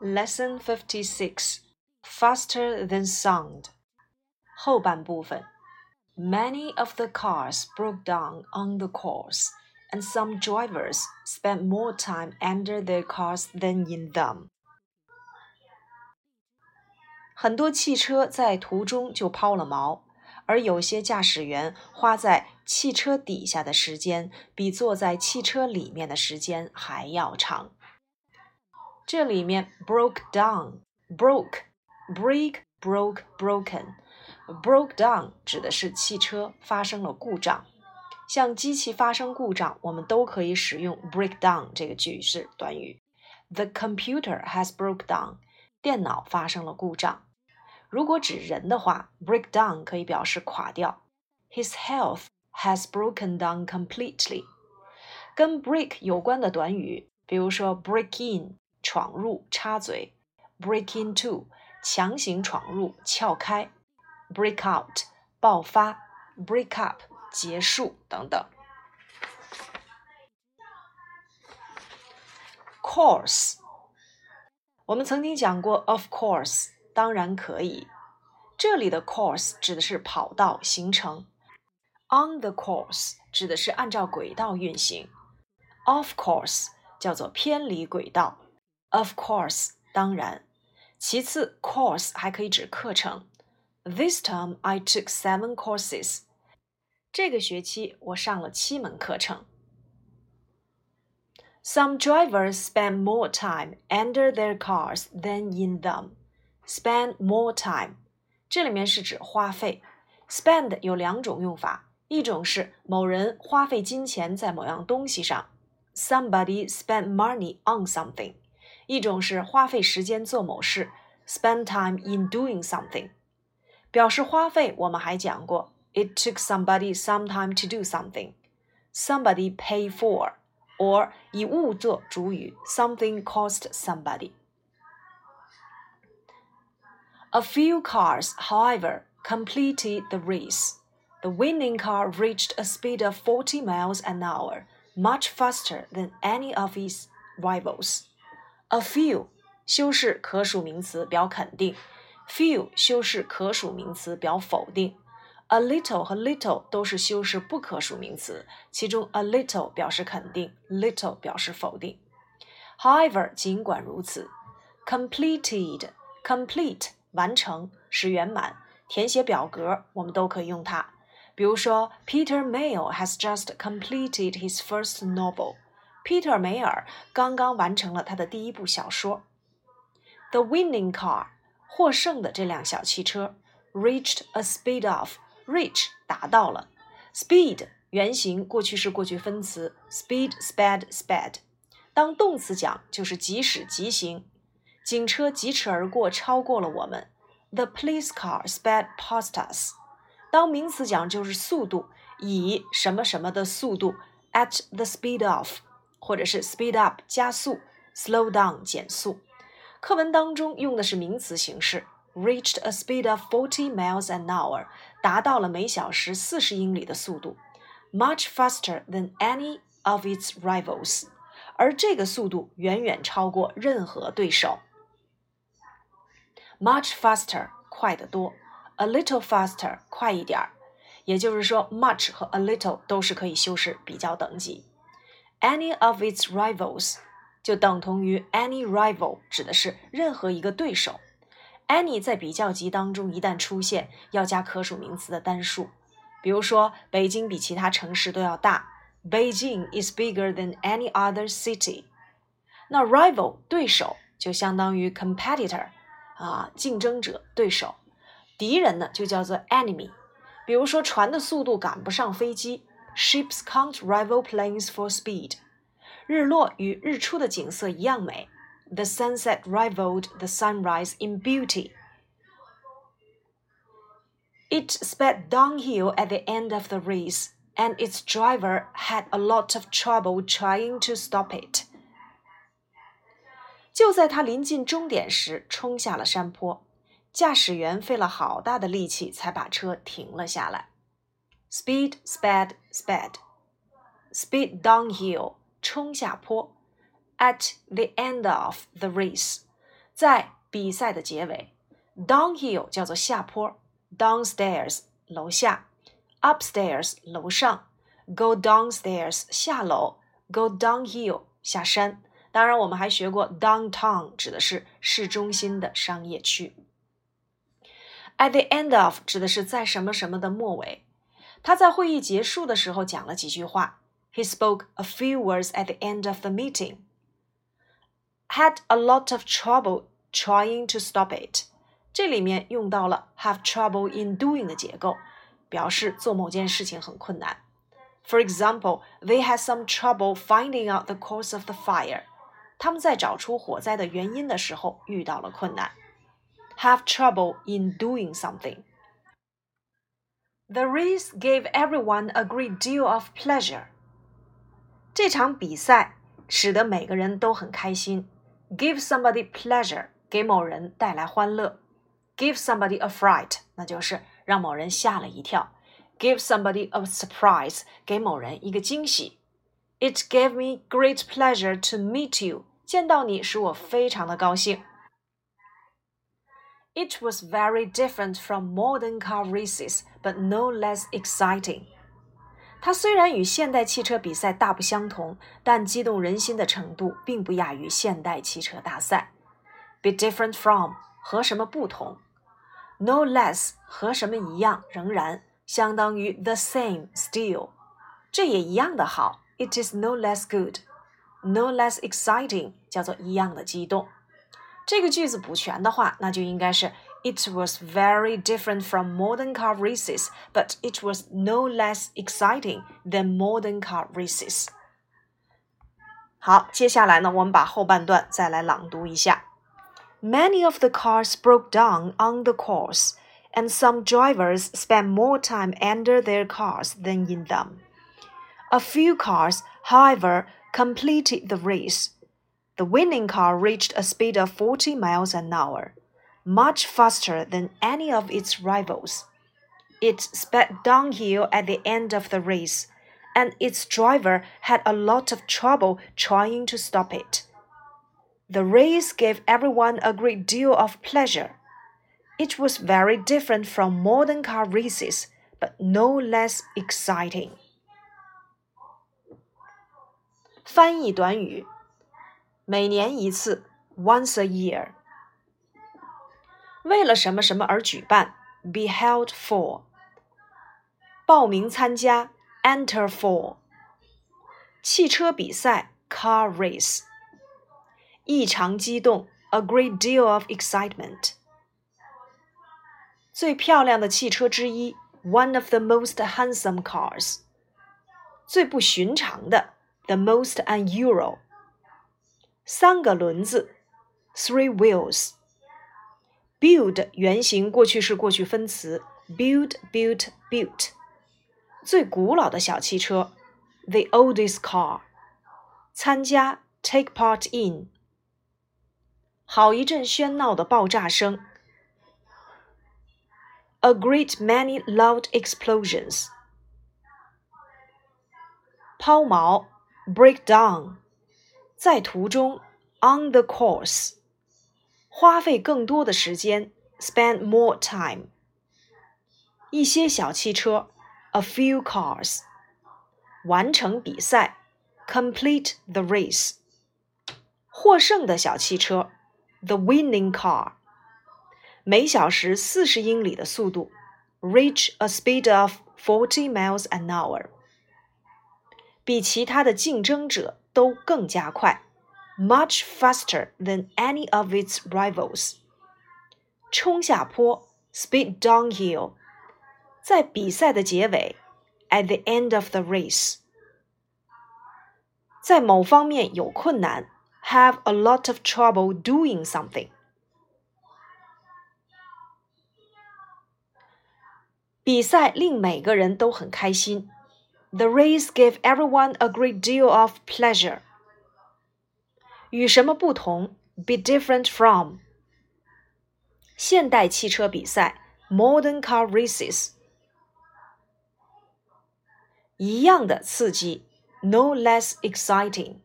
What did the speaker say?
Lesson Fifty Six Faster Than Sound 后半部分 Many of the cars broke down on the course, and some drivers spent more time under their cars than in them. 很多汽车在途中就抛了锚，而有些驾驶员花在汽车底下的时间比坐在汽车里面的时间还要长。 这里面 broke down broke break broke broken broke down 指的是汽车发生了故障，像机器发生故障，我们都可以使用 break down 这个句式短语。The computer has broke down，电脑发生了故障。如果指人的话，break down 可以表示垮掉。His health has broken down completely。跟 break 有关的短语，比如说 break in。 闯入、插嘴；break into，强行闯入、撬开；break out，爆发；break up，结束等等。Course，我们曾经讲过，of course，当然可以。这里的 course 指的是跑道、行程；on the course 指的是按照轨道运行；of course 叫做偏离轨道。Of course，当然。其次，course 还可以指课程。This term I took seven courses。这个学期我上了七门课程。Some drivers spend more time under their cars than in them. Spend more time，这里面是指花费。Spend 有两种用法，一种是某人花费金钱在某样东西上，Somebody spent money on something。 一种是花费时间做某事，spend time in doing something。表示花费，我们还讲过，it took somebody some time to do something。somebody pay for or 以物做主语，something cost somebody。A few cars, however, completed the race. The winning car reached a speed of 40 miles an hour, much faster than any of its rivals. A few 修饰可数名词表肯定，few 修饰可数名词表否定。A little 和 little 都是修饰不可数名词，其中 a little 表示肯定，little 表示否定。However，尽管如此，completed complete 完成使圆满，填写表格我们都可以用它。比如说，Peter Mayle has just completed his first novel。 Peter 梅尔刚刚完成了他的第一部小说。The winning car 获胜的这辆小汽车 reached a speed of reach 达到了 speed 原型过去式过去分词 speed sped sped 当动词讲就是疾驶疾行警车疾驰而过超过了我们 The police car sped past us 当名词讲就是速度以什么什么的速度 at the speed of 或者是 speed up 加速，slow down 减速。课文当中用的是名词形式，reached a speed of forty miles an hour，达到了每小时四十英里的速度，much faster than any of its rivals，而这个速度远远超过任何对手。much faster 快得多，a little faster 快一点儿，也就是说，much 和 a little 都是可以修饰比较等级。Any of its rivals 就等同于 any rival，指的是任何一个对手。any 在比较级当中一旦出现，要加可数名词的单数。比如说，北京比其他城市都要大。Beijing is bigger than any other city。那 rival 对手就相当于 competitor，啊，竞争者、对手。敌人呢就叫做 enemy。比如说，船的速度赶不上飞机。Ships can't rival planes for speed。日落与日出的景色一样美。The sunset rivaled the sunrise in beauty. It sped downhill at the end of the race, and its driver had a lot of trouble trying to stop it. 就在他临近终点时，冲下了山坡，驾驶员费了好大的力气才把车停了下来。 speed, sped, sped. Speed downhill, 冲下坡。At the end of the race， 在比赛的结尾，downhill 叫做下坡，downstairs 楼下，upstairs 楼上，go downstairs 下楼，go downhill 下山。当然，我们还学过 downtown，指的是市中心的商业区。At the end of 指的是在什么什么的末尾。 他在会议结束的时候讲了几句话。He spoke a few words at the end of the meeting. Had a lot of trouble trying to stop it. 这里面用到了 have trouble in doing 的结构，表示做某件事情很困难。For example, they had some trouble finding out the cause of the fire. 他们在找出火灾的原因的时候遇到了困难。Have trouble in doing something. The race gave everyone a great deal of pleasure. 这场比赛使得每个人都很开心。Give somebody pleasure，给某人带来欢乐。Give somebody a fright，那就是让某人吓了一跳。Give somebody a surprise，给某人一个惊喜。It gave me great pleasure to meet you。见到你使我非常的高兴。 It was very different from modern car races, but no less exciting. 它虽然与现代汽车比赛大不相同，但激动人心的程度并不亚于现代汽车大赛。Be different from 和什么不同？No less 和什么一样？仍然相当于 the same still，这也一样的好。It is no less good, no less exciting，叫做一样的激动。 这个句子补全的话，那就应该是 It was very different from modern car races, but it was no less exciting than modern car races. 好，接下来呢，我们把后半段再来朗读一下。Many of the cars broke down on the course, and some drivers spent more time under their cars than in them. A few cars, however, completed the race. The winning car reached a speed of 40 miles an hour much faster than any of its rivals. It sped downhill at the end of the race, and its driver had a lot of trouble trying to stop it. The race gave everyone a great deal of pleasure. It was very different from modern car races, but no less exciting. 翻译短语， 每年一次，once a year。为了什么什么而举办，be held for。报名参加，enter for。汽车比赛，car race。异常激动，a great deal of excitement。最漂亮的汽车之一，one of the most handsome cars。最不寻常的，the most unusual。 三个轮子，three wheels。build 原型过去式过去分词，build built built。最古老的小汽车，the oldest car。参加，take part in。好一阵喧闹的爆炸声，a great many loud explosions。抛锚，break down。 在途中，on the course。花费更多的时间，spend more time。一些小汽车，a few cars。完成比赛，complete the race。获胜的小汽车，the winning car。每小时四十英里的速度，reach a speed of forty miles an hour。比其他的竞争者 都更加快。much faster than any of its rivals. 冲下坡，speed downhill，在比赛的结尾，at the end of the race，在某方面有困难，have a lot of trouble doing something。比赛令每个人都很开心。 The race gave everyone a great deal of pleasure. 与什么不同？Be different from 现代汽车比赛 （Modern car races） 一样的刺激，No less exciting。